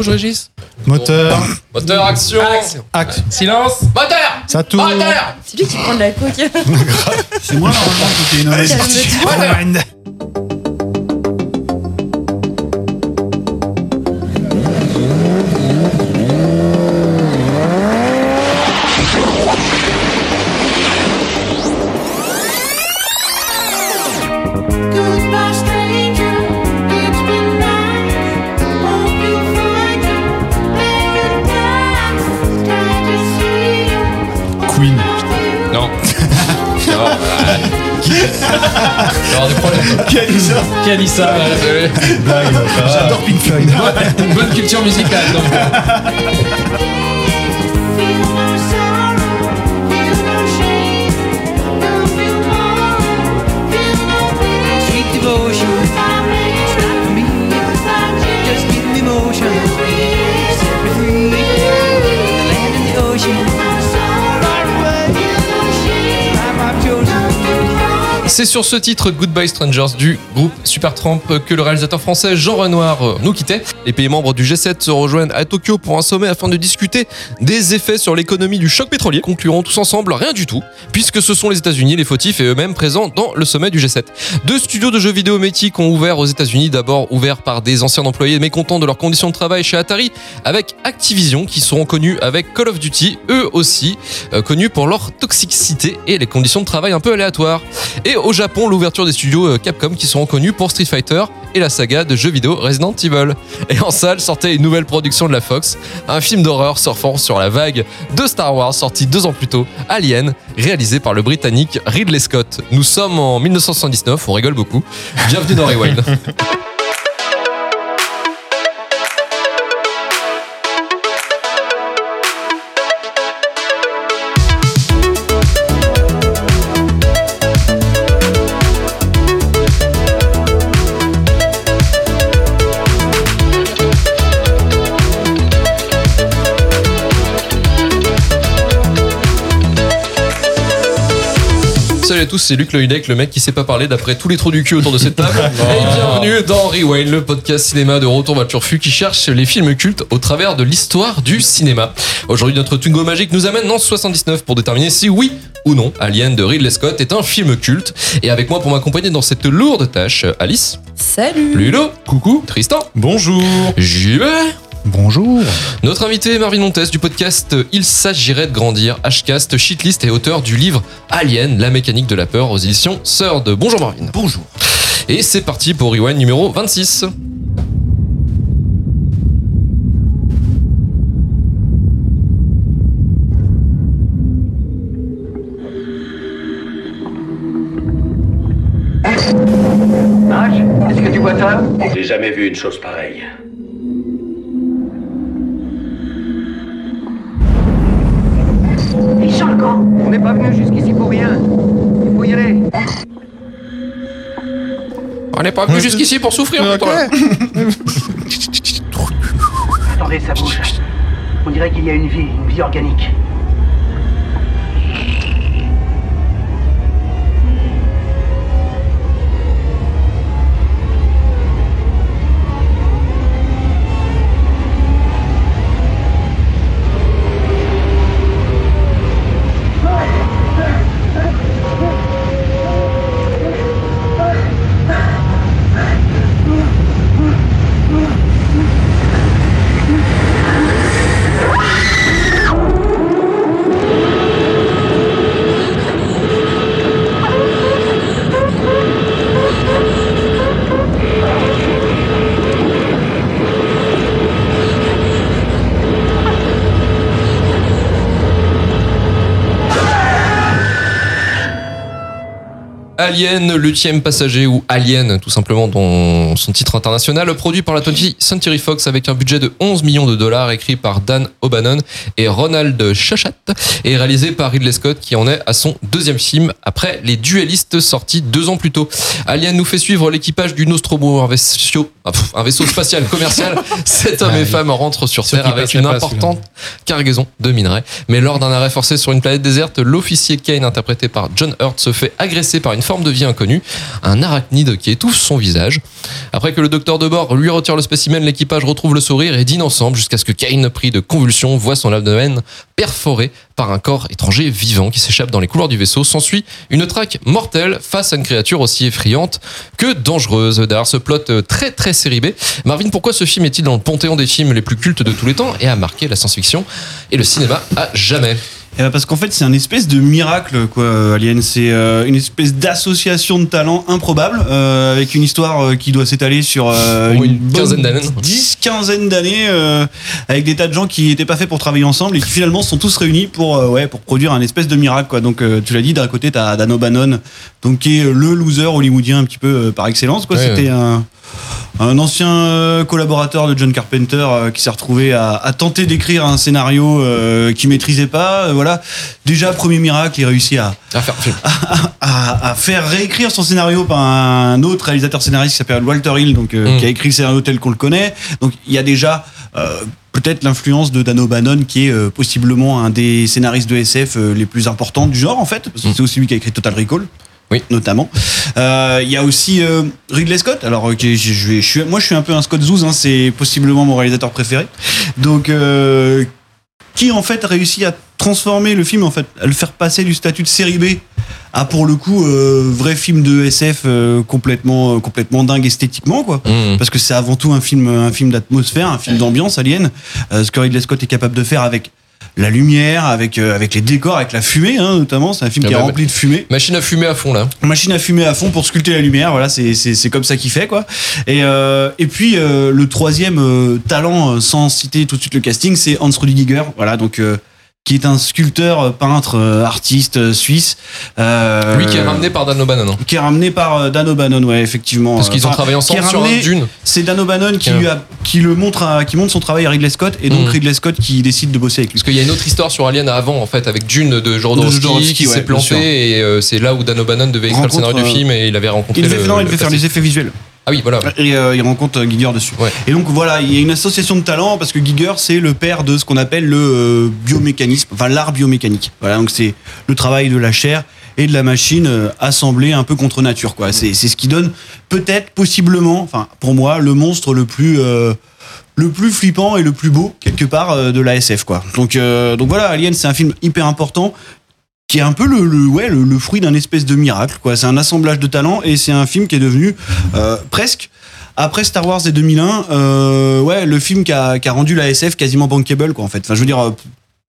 rouge, Régis Moteur, Moteur, action. Axe, Silence. Moteur. Ça tourne. Moteur. C'est lui qui prend de la coke. C'est moi normalement qui t'ai ça. J'adore Pink Floyd. Une bonne culture musicale. Donc. C'est sur ce titre Goodbye Strangers du groupe Supertramp que le réalisateur français Jean Renoir euh, nous quittait. Les pays membres du G7 se rejoignent à Tokyo pour un sommet afin de discuter des effets sur l'économie du choc pétrolier. Concluront tous ensemble rien du tout, puisque ce sont les États-Unis les fautifs et eux-mêmes présents dans le sommet du G7. Deux studios de jeux vidéo métiques ont ouvert aux États-Unis, d'abord ouverts par des anciens employés mécontents de leurs conditions de travail chez Atari, avec Activision qui seront connus avec Call of Duty, eux aussi euh, connus pour leur toxicité et les conditions de travail un peu aléatoires. Japon, l'ouverture des studios euh, Capcom qui seront connus pour Street Fighter et la saga de jeux vidéo Resident Evil. Et en salle sortait une nouvelle production de la Fox, un film d'horreur surfant sur la vague de Star Wars sorti deux ans plus tôt, Alien, réalisé par le Britannique Ridley Scott. Nous sommes en 1979, on rigole beaucoup. Bienvenue dans Rewind. à tous, c'est Luc Loïdec, le mec qui sait pas parler d'après tous les trous du cul autour de cette table. Et bienvenue dans Rewind, le podcast cinéma de Retour Turfu qui cherche les films cultes au travers de l'histoire du cinéma. Aujourd'hui, notre Tungo magique nous amène en 79 pour déterminer si oui ou non Alien de Ridley Scott est un film culte. Et avec moi pour m'accompagner dans cette lourde tâche, Alice, Salut. Lulo, coucou, Tristan, Bonjour. JB, Bonjour. notre invité Marvin Montes du podcast Il s'agirait de grandir, Hcast, shitlist et auteur du livre Alien, la mécanique de la peur aux éditions Sœur de Bonjour Marvin. Bonjour. Et c'est parti pour Rewind numéro 26. Mac, est-ce que tu vois ça? J'ai jamais vu une chose pareille. On n'est pas venu jusqu'ici pour rien. Il faut y aller. On n'est pas venu jusqu'ici pour souffrir. Putain. Attendez, ça bouge. On dirait qu'il y a une vie, une vie organique. Alien, l'ultième passager ou Alien, tout simplement, dans son titre international, produit par la 20th Century Fox avec un budget de 11 millions de dollars, écrit par Dan O'Bannon et Ronald Chachat, et réalisé par Ridley Scott, qui en est à son deuxième film après Les Duellistes sortis deux ans plus tôt. Alien nous fait suivre l'équipage du Nostromo, un vaisseau, ah, un vaisseau spatial commercial. Cet homme Ah et oui. femme rentrent sur Terre avec une importante cargaison de minerais. Mais lors d'un arrêt forcé sur une planète déserte, l'officier Kane, interprété par John Hurt, se fait agresser par une forme de vie inconnue, un arachnide qui étouffe son visage. Après que le docteur de bord lui retire le spécimen, l'équipage retrouve le sourire et dîne ensemble jusqu'à ce que Kane, pris de convulsions, voit son abdomen perforé par un corps étranger vivant qui s'échappe dans les couloirs du vaisseau. S'ensuit une traque mortelle face à une créature aussi effrayante que dangereuse. Derrière ce plot très très série Marvin, pourquoi ce film est-il dans le panthéon des films les plus cultes de tous les temps et a marqué la science-fiction et le cinéma à jamais? Eh ben, parce qu'en fait, c'est un espèce de miracle, quoi, Alien. C'est euh, une espèce d'association de talents improbable, euh, avec une histoire euh, qui doit s'étaler sur euh, une bonne quinzaine d'années. 10, quinzaine d'années, euh, avec des tas de gens qui n'étaient pas faits pour travailler ensemble et qui finalement sont tous réunis pour, ouais, pour produire un espèce de miracle, quoi. Donc, euh, tu l'as dit, d'un côté, t'as Dan O'Bannon, donc, qui est le loser hollywoodien un petit peu euh, par excellence, quoi. Ouais, C'était ouais. un un ancien euh, collaborateur de John Carpenter euh, qui s'est retrouvé à, à tenter d'écrire un scénario euh, qu'il maîtrisait pas. Euh, voilà, déjà premier miracle, il réussit à, à faire à, à faire réécrire son scénario par un autre réalisateur scénariste qui s'appelle Walter Hill, donc euh, Mm. qui a écrit le scénario tel qu'on le connaît. Donc il y a déjà euh, peut-être l'influence de Dan O'Bannon qui est euh, possiblement un des scénaristes de SF les plus importants du genre en fait, parce que Mm. c'est aussi lui qui a écrit Total Recall. Oui. Notamment. Euh, Il y a aussi euh, Ridley Scott. Alors, ok, je, je vais, je suis, moi, je suis un peu un Scott Zouz. Hein, c'est possiblement mon réalisateur préféré. Donc, euh, qui en fait a réussi à transformer le film, en fait, à le faire passer du statut de série B à pour le coup euh, vrai film de SF euh, complètement, complètement dingue esthétiquement, quoi Mmh. parce que c'est avant tout un film, un film d'atmosphère, un film d'ambiance alien. Ce que Ridley Scott est capable de faire avec la lumière, avec, euh, avec les décors, avec la fumée, hein, notamment. C'est un film Ah qui est bah, rempli de fumée. Machine à fumer à fond là. Machine à fumer à fond pour sculpter la lumière. Voilà, c'est c'est c'est comme ça qu'il fait quoi. Et euh, et puis euh, le troisième euh, talent, sans citer tout de suite le casting, c'est Hans Rudiger. Voilà, donc euh, qui est un sculpteur, euh, peintre, euh, artiste euh, suisse. Euh, Lui qui est ramené par Dan O'Bannon. hein. qui est ramené par Dan O'Bannon, ouais, effectivement. Parce qu'ils ont Enfin, travaillé ensemble sur un Dune. C'est Dan O'Bannon qui, Tiens. lui a, qui le montre, à- qui montre son travail à Ridley Scott, et donc Mhm. Ridley Scott qui décide de bosser avec lui. Parce qu'il y a une autre histoire sur Alien avant, en fait, avec Dune de Jodorowsky, Jodorowsky, qui s'est planté et euh, c'est là où Dan O'Bannon devait écrire le scénario du film et il avait rencontré Il devait, le, non, il devait faire les effets visuels. Ah oui, voilà. Et euh, il rencontre euh, Giger dessus. Ouais. Et donc voilà, il y a une association de talents parce que Giger c'est le père de ce qu'on appelle le euh, biomécanisme, enfin l'art biomécanique. Voilà, donc c'est le travail de la chair et de la machine euh, assemblée un peu contre nature. quoi. C'est c'est ce qui donne peut-être, possiblement, enfin pour moi, le monstre le plus le plus flippant et le plus beau quelque part de la SF quoi. Donc euh, donc voilà, Alien c'est un film hyper important qui est un peu le, ouais, le, le fruit d'un espèce de miracle. quoi. C'est un assemblage de talents et c'est un film qui est devenu euh, presque, après Star Wars et 2001, euh, ouais, le film qui a, qui a rendu la SF quasiment bankable. Quoi, en fait. Enfin, je veux dire, euh,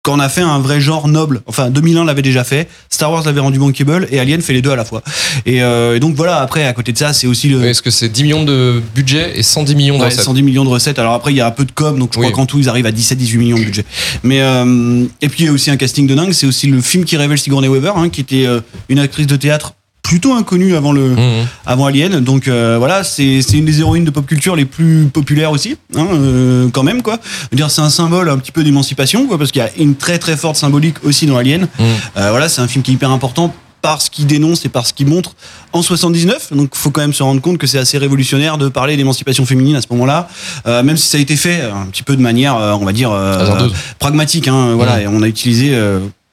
quand on a fait un vrai genre noble, enfin 2001 l'avait déjà fait, Star Wars l'avait rendu bankable et Alien fait les deux à la fois. Et, euh, et donc voilà, après, à côté de ça, c'est aussi le... Oui, Est-ce que c'est 10 millions de budget et 110 millions de Ouais, recettes 110 millions de recettes. Alors après, il y a un peu de com, donc je Oui. crois qu'en tout, ils arrivent à 17-18 millions de budget. Mais euh, et puis il y a aussi un casting de dingue. C'est aussi le film qui révèle Sigourney Weaver, hein, qui était euh, une actrice de théâtre plutôt inconnue avant le Mmh. avant Alien. Donc euh, voilà, c'est une des héroïnes de pop culture les plus populaires aussi, hein, euh, quand même quoi. Dire, c'est un symbole un petit peu d'émancipation, quoi, parce qu'il y a une très très forte symbolique aussi dans Alien. Mmh. Euh, voilà, c'est un film qui est hyper important parce qu'il dénonce et parce qu'il montre en 79. Donc, faut quand même se rendre compte que c'est assez révolutionnaire de parler d'émancipation féminine à ce moment-là, Euh, même si ça a été fait un petit peu de manière, euh, on va dire, euh, pragmatique. Hein, voilà, Mm. et on a utilisé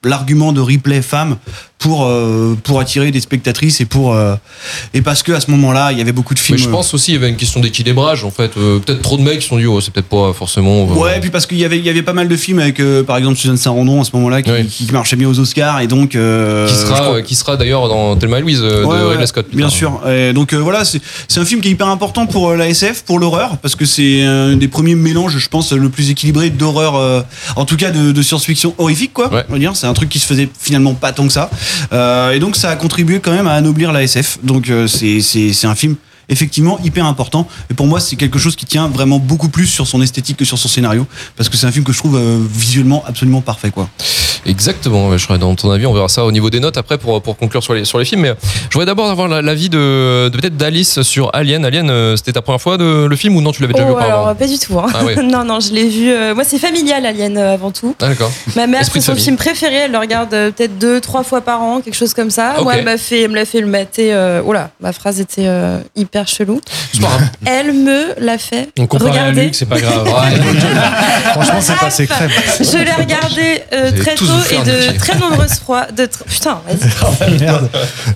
l'argument de replay femme pour euh, pour attirer des spectatrices et pour euh, et parce que à ce moment-là, il y avait beaucoup de Mais films. je pense aussi qu'il y avait une question d'équilibrage en fait. Euh, peut-être trop de mecs qui se sont dit, oh, c'est peut-être pas forcément. Ouais, et puis parce qu'il y avait, il y avait pas mal de films avec, par exemple, Suzanne Sarandon à ce moment-là qui, Oui. qui marchaient bien aux Oscars et donc. qui sera, qui sera d'ailleurs dans Thelma et Louise Ouais, de ouais, Ridley Scott. Bien tard. sûr. Et donc voilà, c'est c'est un film qui est hyper important pour la SF, pour l'horreur, parce que c'est un des premiers mélanges, je pense, le plus équilibré d'horreur, en tout cas de, de science-fiction horrifique, quoi. Ouais. On va dire, c'est un truc qui se faisait finalement pas tant que ça. Euh, et donc ça a contribué quand même à anoblir la SF. Donc euh, c'est un film effectivement hyper important et pour moi c'est quelque chose qui tient vraiment beaucoup plus sur son esthétique que sur son scénario parce que c'est un film que je trouve euh, visuellement absolument parfait quoi. Exactement, je serais dans ton avis, on verra ça au niveau des notes après pour, pour conclure sur les, sur les films. Mais je voudrais d'abord avoir la- l'avis de, de peut-être d'Alice sur Alien. Alien, euh, c'était ta première fois de, le film ou non Tu l'avais déjà Oh, vu auparavant alors pas du tout. hein. Ah non, non, je l'ai vu. euh, moi, c'est familial, Alien, euh, avant tout. Ah, d'accord. Ma mère, c'est son film préféré. Elle le regarde peut-être deux, trois fois par an, quelque chose comme ça. Ok. Moi, elle m'a fait, elle me l'a fait le mater. Euh, oula, ma phrase était euh, hyper chelou. Pas. Elle me l'a fait On compare à regarder. Luc, c'est pas grave. Franchement, c'est passé crème. Je l'ai regardé euh, très tôt et de très nombreuses fois. De tr- Putain, vas-y. Merde.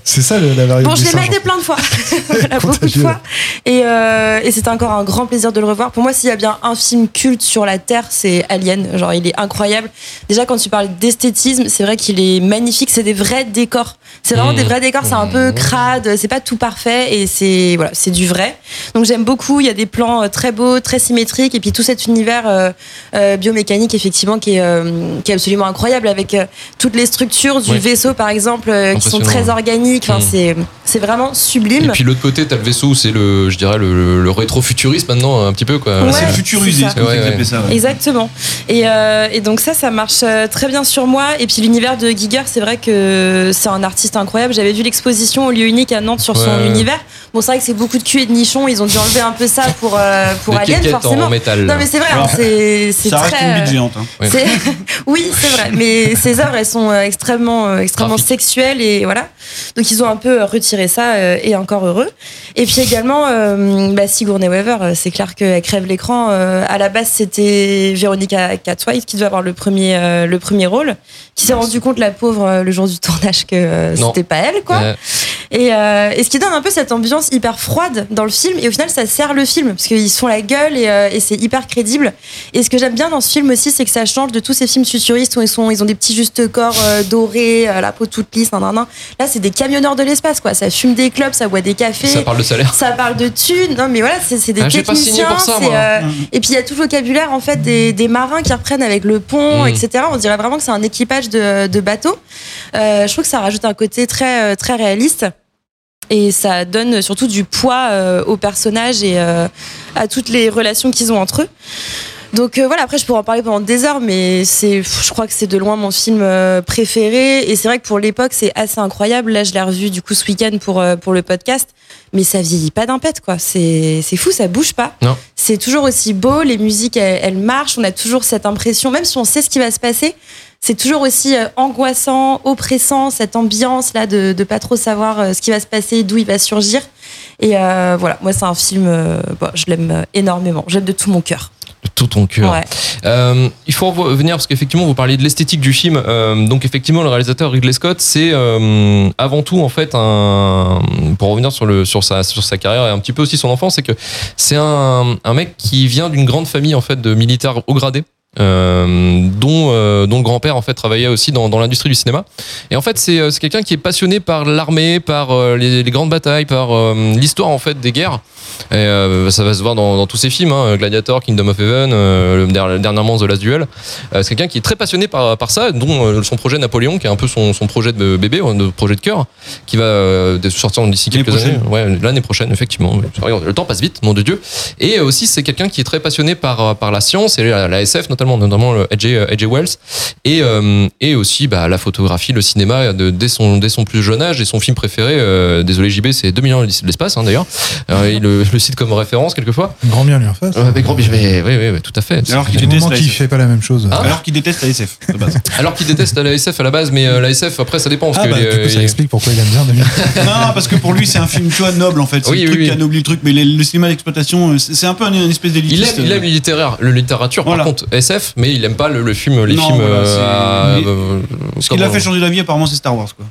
C'est ça la variété. Bon, je l'ai maté plein de fois. voilà, beaucoup de fois. Et, euh, et c'était encore un grand plaisir de le revoir. Pour moi, s'il y a bien un film culte sur la Terre, c'est Alien. Genre, il est incroyable. Déjà, quand tu parles d'esthétisme, c'est vrai qu'il est magnifique. C'est des vrais décors. C'est vraiment Mmh. des vrais décors. C'est un peu crade. C'est pas tout parfait. Et c'est voilà, c'est du vrai. Donc, j'aime beaucoup. Il y a des plans euh, très beaux, très symétriques. Et puis, tout cet univers euh, euh, biomécanique, effectivement, qui est, euh, qui est absolument incroyable avec euh, toutes les structures du Oui. vaisseau, par exemple, euh, qui sont très organiques. Enfin, Mmh. c'est, c'est vraiment sublime. Et puis l'autre côté, t'as le vaisseau, c'est le, je dirais, le, le rétro-futuriste maintenant, un petit peu quoi. Ouais. c'est le ça Ouais, ouais. Exactement. Et, euh, et donc ça, ça marche euh, très bien sur moi. Et puis l'univers de Giger, c'est vrai que c'est un artiste incroyable. J'avais vu l'exposition au lieu unique à Nantes sur son univers. Bon, c'est vrai que c'est beaucoup de cul et de nichons. Ils ont dû enlever un peu ça pour, euh, pour Des Alien, forcément. en métal. Non, mais c'est vrai, Alors, hein, c'est c'est Ça reste très. une bite géante. hein. Oui. c'est- oui, c'est vrai. Mais ces œuvres, elles sont extrêmement, euh, extrêmement sexuelles et voilà. Donc ils ont un peu retiré ça euh, et encore heureux. Et puis également, euh, bah, Sigourney Weaver, c'est clair qu'elle crève l'écran. Euh, à la base, c'était Véronica Catwhite qui devait avoir le premier, euh, le premier rôle, qui s'est rendu compte, la pauvre, euh, le jour du tournage, que euh, c'était pas elle, quoi. Ouais. Et, euh, et ce qui donne un peu cette ambiance hyper froide dans le film. Et au final, ça sert le film parce qu'ils se font la gueule et, et c'est hyper crédible. Et ce que j'aime bien dans ce film aussi, c'est que ça change de tous ces films futuristes où ils, sont, ils ont des petits justes corps dorés, la peau toute lisse, nan, nan, nan. Là, c'est des camionneurs de l'espace, quoi. Ça fume des clubs, ça boit des cafés. Ça parle de salaire. Ça parle de thunes, non mais voilà, c'est des Ah, j'ai pas signé techniciens. pour ça, c'est, moi. Et puis il y a tout le vocabulaire en fait des, des marins qui reprennent avec le pont, Mhm. etc. On dirait vraiment que c'est un équipage de, de bateaux. Euh, je trouve que ça rajoute un côté très euh, très réaliste et ça donne surtout du poids euh, aux personnages et à toutes les relations qu'ils ont entre eux. Donc euh, voilà, après je pourrais en parler pendant des heures, mais c'est, je crois que c'est de loin mon film euh, préféré. Et c'est vrai que pour l'époque, c'est assez incroyable. Là, je l'ai revu du coup ce week-end pour, euh, pour le podcast, mais ça vieillit pas d'un pet, quoi. C'est, c'est fou, ça bouge pas. Non. C'est toujours aussi beau, les musiques elles, elles marchent, on a toujours cette impression, même si on sait ce qui va se passer, c'est toujours aussi euh, angoissant, oppressant, cette ambiance là de, de pas trop savoir ce qui va se passer, d'où il va surgir. Et euh, voilà, moi c'est un film, euh, bon, je l'aime énormément, j'aime de tout mon cœur. Tout ton cœur. Ouais. Euh, il faut revenir parce qu'effectivement vous parliez de l'esthétique du film. Euh, donc effectivement le réalisateur Ridley Scott c'est euh, avant tout en fait un pour revenir sur le sur sa sur sa carrière et un petit peu aussi son enfance c'est que c'est un, un mec qui vient d'une grande famille en fait de militaires haut gradés. euh, dont, euh, dont le grand-père en fait travaillait aussi dans, dans l'industrie du cinéma et en fait c'est c'est quelqu'un qui est passionné par l'armée par euh, les, les grandes batailles par l'histoire en fait des guerres et euh, ça va se voir dans, dans tous ses films, hein, Gladiator, Kingdom of Heaven, euh, le dernièrement The Last Duel. Euh, c'est quelqu'un qui est très passionné par, par ça, dont euh, son projet Napoléon, qui est un peu son, son projet de bébé, euh, de projet de cœur, qui va euh, sortir d'ici quelques années. Ouais, l'année prochaine, effectivement. Le temps passe vite, nom de Dieu. Et aussi, c'est quelqu'un qui est très passionné par, par la science et la, la SF, notamment, notamment le. H.G. Wells. Et, euh, et aussi bah, la photographie, le cinéma, de, dès, son, dès son plus jeune âge. Et son film préféré, euh, désolé JB, c'est 2 millions de l'espace, hein, d'ailleurs. Il le, le cite comme référence quelquefois. Grand bien lui en face. Ouais, mais grand, mais, oui, oui, oui, tout à fait. Alors Il qu'il déteste SF. fait pas la même chose. Ah. Alors qu'il déteste la SF, de base. Alors qu'il déteste la SF à la base, mais euh, la SF après ça dépend. Parce Ah que bah, les- du coup, ça les- explique pourquoi il aime bien 2000. non, parce que pour lui, c'est un film, tu vois, noble en fait. C'est Oui, le oui, truc oui. qui anoblit le truc, mais les- le cinéma d'exploitation, euh, c'est un peu un, une espèce il d'élitiste. aime, il aime le littéraire, le littérature. Voilà. Par contre, SF, mais il aime pas le, le film, les Non, films. voilà, euh, il- euh, Ce qui l'a fait changer d'avis, apparemment, c'est Star Wars, quoi.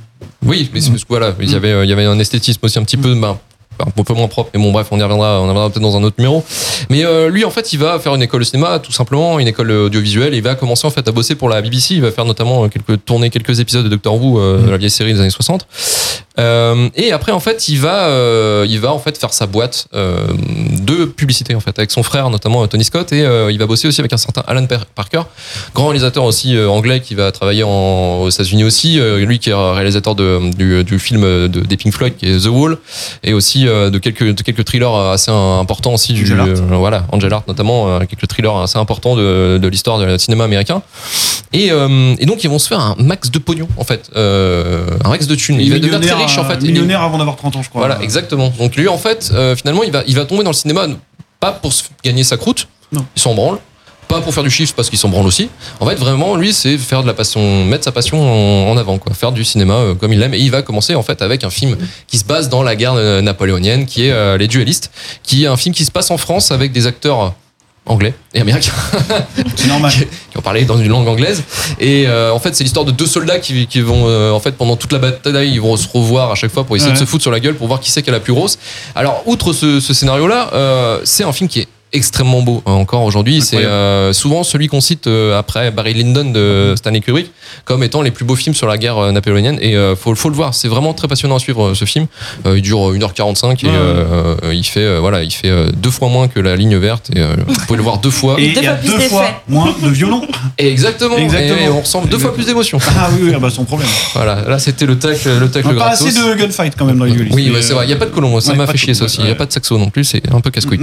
Oui, mais c'est parce que voilà, il y avait, euh, il y avait un esthétisme aussi un petit peu, ben, un peu moins propre. Mais bon, bref, on y reviendra, on y reviendra peut-être dans un autre numéro. Mais euh, lui, en fait, il va faire une école de cinéma, tout simplement, une école audiovisuelle. Et il va commencer en fait à bosser pour la BBC. Il va faire notamment euh, quelques tourner quelques épisodes de Doctor Who, euh, de la vieille série des années 60. Euh, et après, en fait, il va, euh, il va en fait faire sa boîte euh, de publicité en fait avec son frère, notamment euh, Tony Scott, et euh, il va bosser aussi avec un certain Alan Parker, grand réalisateur aussi euh, anglais qui va travailler en, aux États-Unis aussi. euh, lui qui est réalisateur de, du, du film de, des Pink Floyd, qui est The Wall, et aussi euh, de quelques de quelques thrillers assez importants aussi du Angel Art. euh, voilà Angel Art notamment, euh, quelques thrillers assez importants de, de l'histoire du cinéma américain. Et, euh, et donc ils vont se faire un max de pognon en fait, euh, un max de thunes. Il va devenir très riche en fait. euh, Millionnaire avant d'avoir 30 ans, je crois. Voilà, exactement. Donc lui, en fait, euh, finalement, il va, il va tomber dans le cinéma pas pour gagner sa croûte, Non. il s'en branle. Pas pour faire du chiffre parce qu'il s'en branle aussi. En fait, vraiment, lui, c'est faire de la passion, mettre sa passion en, en avant, quoi. Faire du cinéma euh, comme il l'aime. Et il va commencer, en fait, avec un film qui se base dans la guerre euh, napoléonienne, qui est euh, Les Duellistes, qui est un film qui se passe en France avec des acteurs anglais et américain C'est normal. qui ont parlé dans une langue anglaise. Et euh, en fait, c'est l'histoire de deux soldats qui, qui vont, euh, en fait, pendant toute la bataille, ils vont se revoir à chaque fois pour essayer de se foutre sur la gueule pour voir qui c'est qui a la plus grosse. Alors, outre ce, ce scénario-là, euh, c'est un film qui est extrêmement beau hein, encore aujourd'hui. C'est euh, souvent celui qu'on cite euh, après Barry Lyndon de Stanley Kubrick comme étant les plus beaux films sur la guerre euh, napoléonienne. Et euh, faut, faut le voir, c'est vraiment très passionnant à suivre ce film. Euh, il dure 1h45 et Ouais. euh, euh, il fait, euh, voilà, il fait euh, deux fois moins que la ligne verte. Et, euh, vous pouvez le voir deux fois. Et il Deux y a deux fois moins de violon. Et exactement. Exactement. Et on ressent deux fois plus d'émotion. Ah oui, oui, ah bah sans problème. Voilà, là c'était le tacle, le tacle Pas gratos. assez de gunfight quand même dans les. Oui, c'est vrai. Il y a pas de colon. Ça ouais, m'a fait chier ça aussi. Il y a pas de saxo non plus. C'est un peu casse-couille.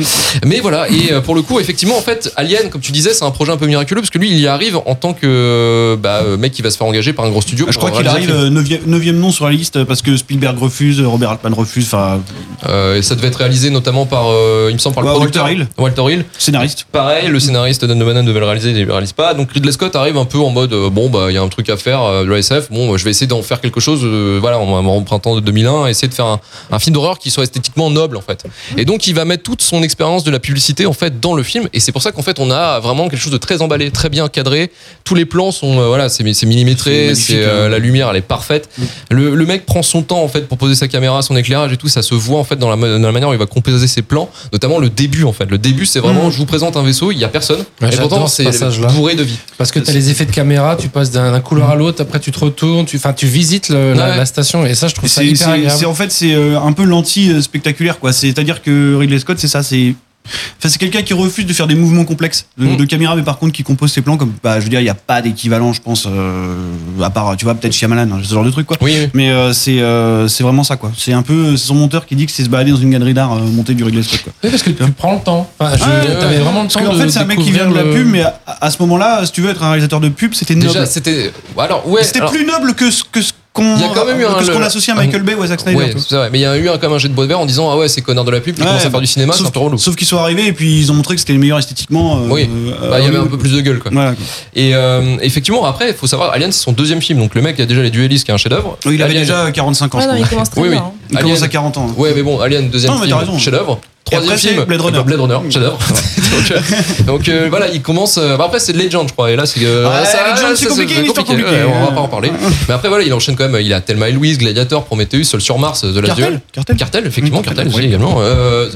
Mais voilà. Et euh, pour le coup, effectivement, en fait, Alien, comme tu disais, c'est un projet un peu miraculeux parce que lui, il y arrive en tant que bah, euh, mec qui va se faire engager par un gros studio. Je crois qu'il arrive le film. euh, 9 nom sur la liste parce que Spielberg refuse, Robert Altman refuse, enfin, Euh, et ça devait être réalisé notamment par, euh, il me semble, par le Ouais, producteur Walter Hill. Walter Hill. scénariste. Pareil, le scénariste Dan O'Bannon devait le réaliser, il ne le réalise pas. Donc Ridley Scott arrive un peu en mode euh, bon bah il y a un truc à faire euh, SF. Bon, je vais essayer d'en faire quelque chose. euh, voilà, en, en printemps de 2001, essayer de faire un, un film d'horreur qui soit esthétiquement noble en fait. Et donc il va mettre toute son expérience de la publicité en fait dans le film. Et c'est pour ça qu'en fait on a vraiment quelque chose de très emballé, très bien cadré. Tous les plans sont euh, voilà, c'est millimétré, c'est euh, hein. la lumière elle est parfaite. Le, le mec prend son temps en fait pour poser sa caméra, son éclairage et tout. Ça se voit en fait dans la, dans la manière où il va composer ses plans, notamment le début en fait. Le début c'est vraiment je vous présente un vaisseau, il y a personne. Ouais, et pourtant j'adore ce c'est passage-là. bourré de vie. Parce que tu as les effets de caméra, tu passes d'un couloir à l'autre, après tu te retournes, tu, enfin, tu visites le- la, Ouais. la station et ça, je trouve ça hyper c'est- agréable. c'est- en fait c'est euh, un peu l'anti-spectaculaire quoi. C'est-à-dire que Ridley Scott c'est ça, c'est Enfin, c'est quelqu'un qui refuse de faire des mouvements complexes de, Mm. de caméra, mais par contre qui compose ses plans comme, bah, je veux dire, il n'y a pas d'équivalent, je pense, euh, à part, tu vois, peut-être Shyamalan, hein, ce genre de truc, quoi. Oui, oui. Mais euh, c'est euh, c'est vraiment ça, quoi. C'est un peu, c'est son monteur qui dit que c'est se balader dans une galerie d'art euh, montée du Ridley Scott, quoi. Oui, parce que tu prends le temps. Enfin, je- Ah, vraiment le Parce temps qu'en de fait, c'est un mec qui vient de la pub, mais à, à ce moment-là, si tu veux être un réalisateur de pub, c'était noble. Déjà c'était alors ouais. C'était alors- plus noble que ce que ce qu'on Il y a quand même eu un- que ce qu'on le- associe à Michael Bay ou à Zack Snyder. Ouais, c'est vrai, mais il y a eu un, comme un jet de bois de verre en disant ah ouais c'est connard de la pub qui Ouais, commence à faire du cinéma, c'est sauf, un peu relou. sauf qu'ils sont arrivés et puis ils ont montré que c'était les meilleurs esthétiquement. euh, Oui. euh, Bah, il y avait un peu plus de gueule quoi. Voilà. Et euh, effectivement après il faut savoir Alien c'est son deuxième film donc le mec a déjà les duellistes qui est un chef d'œuvre. Oui, il avait Alien- déjà 45 ans. Ouais, je non, crois. il commence très Oui, oui. bien. hein. Il Alien- commence à 40 ans. Ouais, mais bon, Alien, deuxième Non, film, chef-d'œuvre. Troisième film, Blade Runner. Blade Runner, chef-d'œuvre. donc, euh, donc, euh, voilà, il commence. euh, bah, après, c'est Legend, je crois. Et là, c'est. euh, Ouais, ça- Legend, c'est compliqué, histoire compliquée. ouais, on va pas en parler. Mais après, voilà, il enchaîne quand même. Il a Thelma et Louise, Gladiator, Prometheus, Seul sur Mars, The Last Duel. Cartel Cartel, effectivement, Oui, Cartel oui. également. Euh,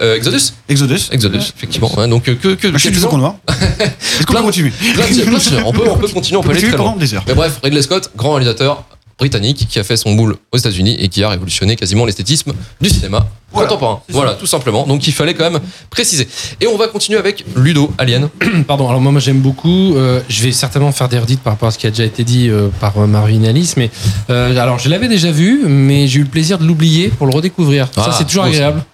euh, Exodus Exodus. Exodus, effectivement. ouais, donc, euh, que. que La chute du quelques- Faucon Noir. Est-ce qu'on peut continuer on, peut, on peut continuer, on peut aller très loin. Mais bref, Ridley Scott, grand réalisateur britannique qui a fait son boule aux États-Unis et qui a révolutionné quasiment l'esthétisme du cinéma Voilà, contemporain. Voilà, tout simplement. Donc il fallait quand même préciser. Et on va continuer avec Ludo, Alien. Pardon, alors moi, moi j'aime beaucoup. euh, je vais certainement faire des redites par rapport à ce qui a déjà été dit euh, par euh, Marvin Alice, mais euh, alors je l'avais déjà vu, mais j'ai eu le plaisir de l'oublier pour le redécouvrir. Ah, ça, c'est toujours agréable.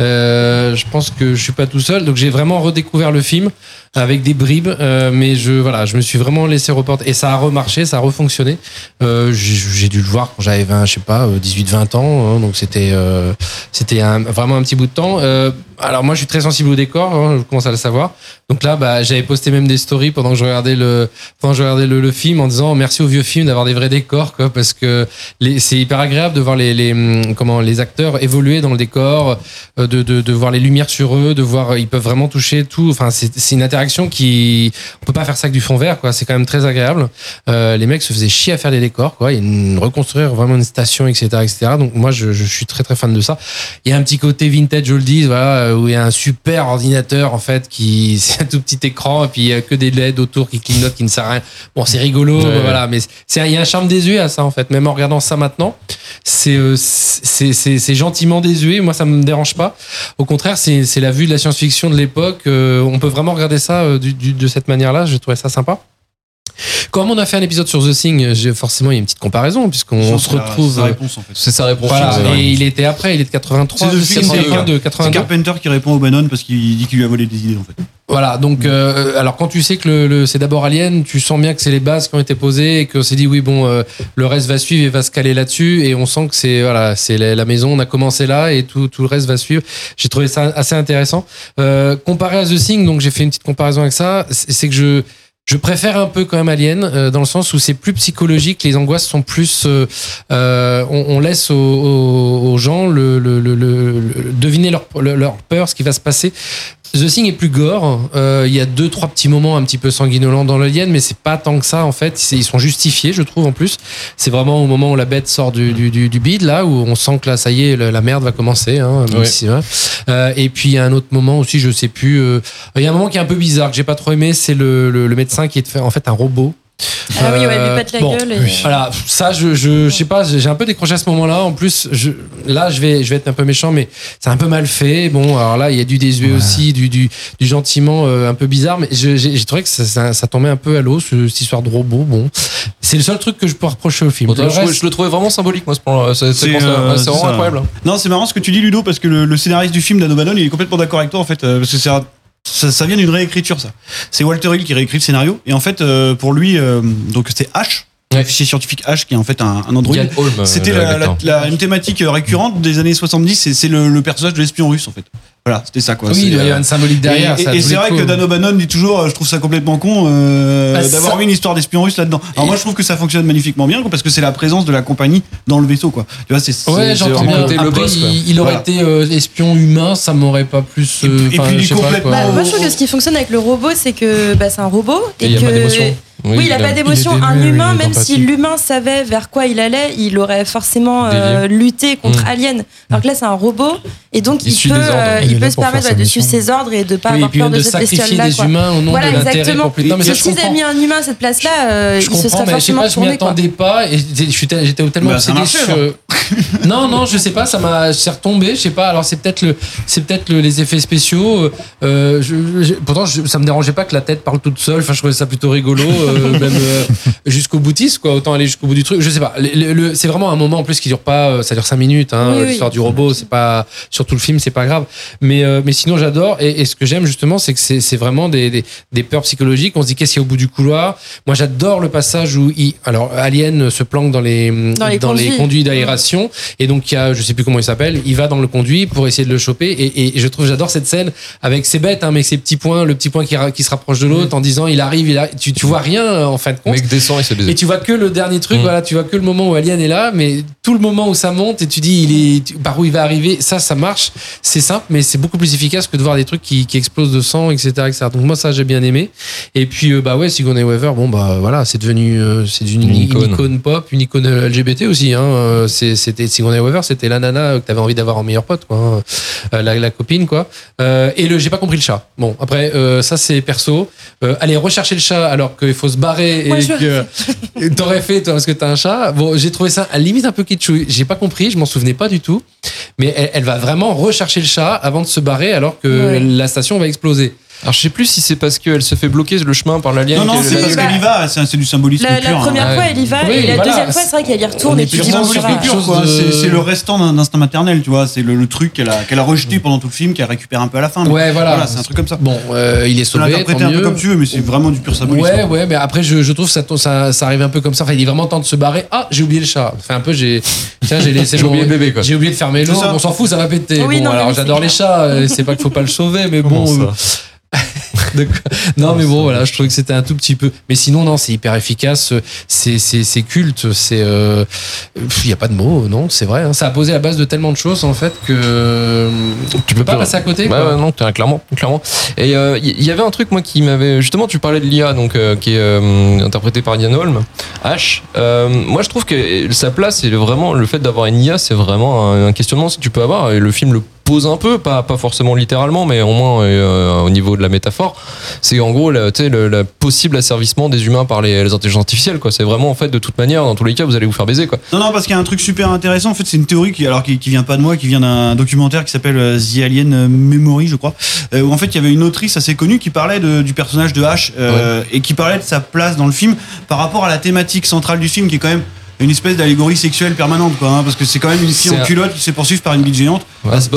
Euh, je pense que je suis pas tout seul, donc j'ai vraiment redécouvert le film avec des bribes, euh, mais je voilà, je me suis vraiment laissé reporter et ça a remarché, ça a refonctionné. Euh, j'ai dû le voir quand j'avais 20, je sais pas, 18-20 ans, hein, donc c'était euh, c'était vraiment un petit bout de temps. Euh, alors moi, je suis très sensible au décor, hein, je commence à le savoir. Donc là, bah, j'avais posté même des stories pendant que je regardais le pendant que je regardais le, le film en disant merci au vieux film d'avoir des vrais décors, quoi, parce que c'est hyper agréable de voir les, les hum, comment les acteurs évoluer dans le décor, euh, de, de, de voir les lumières sur eux, de voir ils peuvent vraiment toucher tout. Enfin, c'est une interaction qui on peut pas faire ça avec du fond vert, quoi. C'est quand même très agréable. Euh, les mecs se faisaient chier à faire les décors, quoi, et une- reconstruire vraiment une station, etc., etc. Donc moi, je, je suis très très fan de ça. Il y a un petit côté vintage oldies, voilà, euh, où il y a un super ordinateur en fait qui c'est un tout petit écran et puis il y a que des LED autour qui clignotent, qui ne sert à rien. Bon, c'est rigolo, Ouais. voilà, mais c'est il y a un charme désuet à ça en fait. Même en regardant ça maintenant, c'est euh, c'est gentiment désuet. Moi, ça me dérange pas. Au contraire, c'est c'est la vue de la science-fiction de l'époque. On peut vraiment regarder ça euh, de cette manière-là. Je trouvais ça sympa. Comme on a fait un épisode sur The Thing, forcément il y a une petite comparaison puisqu'on se C'est retrouve. c'est la réponse en fait. C'est sa réponse. Voilà, c'est vrai. et il était après, il est de 83, C'est The je sais Thing, pas, c'est 82, C'est 82. Carpenter qui répond au Bannon parce qu'il dit qu'il lui a volé des idées en fait. Voilà, donc euh, alors quand tu sais que le, le- c'est d'abord Alien, tu sens bien que c'est les bases qui ont été posées et qu'on s'est dit oui bon euh, le reste va suivre et va se caler là-dessus et on sent que c'est voilà c'est la, la maison, on a commencé là et tout, tout le reste va suivre. J'ai trouvé ça assez intéressant. Euh, comparé à The Thing, donc j'ai fait une petite comparaison avec ça, c'est c'est que je je préfère un peu quand même Alien euh, dans le sens où c'est plus psychologique, les angoisses sont plus. euh, euh, on, laisse aux, gens le, deviner leur, leur peur, ce qui va se passer. The Thing est plus gore. Euh, Il y a deux, trois petits moments un petit peu sanguinolents dans l'Alien, mais c'est pas tant que ça en fait. Ils sont justifiés, je trouve en plus. C'est vraiment au moment où la bête sort du, du, du, du bide, là, où on sent que là, ça y est, le- la merde va commencer. Hein, si, hein. Euh, et puis il y a un autre moment aussi, je sais plus. euh, Il y a un moment qui est un peu bizarre que j'ai pas trop aimé, c'est le, le, le médecin qui est fait- en fait un robot. Ah oui, ouais, il Euh, lui pète la bon, gueule. Et... Voilà, ça, je, je, je sais pas, j'ai un peu décroché à ce moment-là. En plus, je, là, je vais, je vais être un peu méchant, mais c'est un peu mal fait. Bon, alors là, il y a du désuet aussi, du, du, du gentiment euh, un peu bizarre, mais je- j'ai j'ai trouvé que ça, ça, ça tombait un peu à l'eau, ce- cette histoire de robot. Bon, c'est le seul truc que je peux reprocher au film. Le je, reste- je le trouvais vraiment symbolique, moi, ce. C'est ça- euh, c'est vraiment ça. incroyable. Non, c'est marrant ce que tu dis, Ludo, parce que le, le scénariste du film d'Anno Bannon, il est complètement d'accord avec toi, en fait, euh, parce que c'est un- ça, ça vient d'une réécriture, ça. C'est Walter Hill qui réécrit le scénario, et en fait, euh, pour lui, euh, donc c'est H, le fichier scientifique H, qui est en fait un, un euh, C'était le la, la- acteur. la- une thématique récurrente des années 70, et c'est le, le personnage de l'espion russe, en fait. Voilà, c'était ça, quoi. oui, il doit y euh, avoir une symbolique derrière. et, c'est vrai coups. que Dan O'Bannon dit toujours, euh, je trouve ça complètement con euh, Bah, d'avoir ça- mis une histoire d'espion russe là-dedans. Alors moi, je trouve que ça fonctionne magnifiquement bien, quoi, parce que c'est la présence de la compagnie dans le vaisseau, quoi. Tu vois, c'est Ouais, j'entends bien. le Après, boss, quoi. il, il aurait Voilà. été euh, espion humain, ça m'aurait pas plus. Et euh, puis- et puis il est je sais pas, complètement- quoi. Bah, moi, je trouve que ce qui fonctionne avec le robot, c'est que bah, c'est un robot. Et Et, il y a que... d'émotion. Oui, il a pas d'émotion. Un humain, même si l'humain savait vers quoi il allait, il aurait forcément euh, lutté contre Mm. Alien. Alors que là, c'est un robot, et donc Il peut, euh, Il peut se pour permettre de suivre ses ordres et de pas Oui, avoir peur de de cette sacrifier bestiole-là. des quoi. humains au nom Voilà, de l'intérêt exactement. complet. Non, mais ça, je S'ils avaient mis un humain à cette place-là, euh, Je il se comprends, serait forcément pas, je m'y tourné. quoi. attendais pas et j'étais- tellement Bah, obsédé sur. non, non, je sais pas, ça m'a, c'est retombé, je sais pas. Alors c'est peut-être le, c'est peut-être le- les effets spéciaux. Euh, je, je- pourtant, je- ça me dérangeait pas que la tête parle toute seule. Enfin, je trouvais ça plutôt rigolo, euh, même euh, jusqu'au boutiste, quoi. Autant aller jusqu'au bout du truc. Je sais pas. Le- le- le- c'est vraiment un moment en plus qui dure pas, euh, ça dure 5 minutes. Hein, Oui, oui. L'histoire du robot, c'est pas sur tout le film, c'est pas grave. Mais, euh, mais sinon, j'adore. Et, et ce que j'aime justement, c'est que c'est, vraiment des, des, des peurs psychologiques. On se dit qu'est-ce qu'il y a au bout du couloir? Moi, j'adore le passage où il, alors Alien se planque dans les Dans les conduits. conduits d'aération et donc il y a, je sais plus comment il s'appelle, il va dans le conduit pour essayer de le choper et, et je trouve j'adore cette scène avec ses bêtes, hein, mais ses petits points, le petit point qui, se rapproche de l'autre en disant il arrive, il arrive. Tu, tu vois rien euh, en fin de compte. mec descend et tu vois que le dernier truc, Mm. voilà, tu vois que le moment où Alien est là, mais tout le moment où ça monte et tu dis il est par où il va arriver, ça, ça marche. C'est simple, mais c'est beaucoup plus efficace que de voir des trucs qui, qui explosent de sang, etc., etc. Donc moi ça j'ai bien aimé. Et puis euh, bah ouais, Sigourney Weaver, bon bah voilà, c'est devenu, euh, c'est devenu une, Une icône. icône. pop, une icône LGBT aussi. Hein. Euh, C'était Sigourney Weaver, c'était la nana que t'avais envie d'avoir en meilleur pote, quoi. hein. La, la copine, quoi. Euh, et le, j'ai pas compris le chat. Bon après euh, ça c'est perso. Aller rechercher le chat alors qu'il faut se barrer Moi, et que T'aurais fait, toi, parce que t'as un chat. Bon, j'ai trouvé ça à la limite un peu kitschouille. J'ai pas compris, je m'en souvenais pas du tout. Mais elle, elle va vraiment rechercher le chat avant de se barrer alors que Ouais. la station va exploser. Alors, je sais plus si c'est parce qu'elle se fait bloquer le chemin par l'alien. Non, non, c'est parce qu'elle y va, c'est c'est du symbolisme La, pur. la hein. première fois, elle y va, Oui, et la voilà. deuxième fois, c'est vrai qu'elle y retourne, et tu dis, C'est le restant d'un instinct maternel, tu vois. C'est le, le truc qu'elle a, qu'elle a rejeté pendant tout le film, qu'elle récupère un peu à la fin. Ouais, voilà. c'est un truc comme ça. Bon, euh, il est Tu sauvé, l'interpréter tant un peu mieux. comme tu veux, mais c'est vraiment du pur symbolisme. Ouais, ouais, mais après, je, je trouve que ça, ça, ça arrive un peu comme ça. Enfin, il est vraiment temps de se barrer. Ah, j'ai oublié le chat. Enfin, un peu, j'ai, tiens, j'ai laissé J'ai mon- oublié le bébé, quoi. J'ai oublié de fermer l'eau. On s'en fout, ça va péter. Bon, alors j'adore les chats. euh, C'est pas qu'il faut pas le sauver, mais bon. Euh, non mais bon voilà je trouvais que c'était un tout petit peu mais sinon non c'est hyper efficace c'est c'est c'est culte c'est euh, il y a pas de mots non c'est vrai hein. ça a posé la base de tellement de choses en fait que tu peux pas passer à côté Ouais, quoi. ouais, non, clairement, clairement. Et il y, y avait un truc moi qui m'avait justement, tu parlais de l'IA donc euh, qui est euh, interprété par Ian Holm, H. Euh, moi, je trouve que sa place, c'est vraiment le fait d'avoir une IA, c'est vraiment un, un questionnement que tu peux avoir. Et le film le pose un peu, pas pas forcément littéralement, mais au moins euh, au niveau de la métaphore. C'est en gros, la- le, le possible asservissement des humains par les, les intelligences artificielles. Quoi. C'est vraiment en fait de toute manière, dans tous les cas, vous allez vous faire baiser. Quoi. Non, non, parce qu'il y a un truc super intéressant. En fait, c'est une théorie qui, alors, qui, qui vient pas de moi, qui vient d'un documentaire qui s'appelle euh, The Alien Memory, je crois. euh, où en fait, il y avait une autrice assez connue qui parlait de- du personnage de H euh, et qui parlait de sa place dans le film par rapport à la thématique centrale du film, qui est quand même une espèce d'allégorie sexuelle permanente, quoi. hein, parce que c'est quand même une fille en un- culotte qui se fait poursuivre par une bite géante. Ouais, C'est-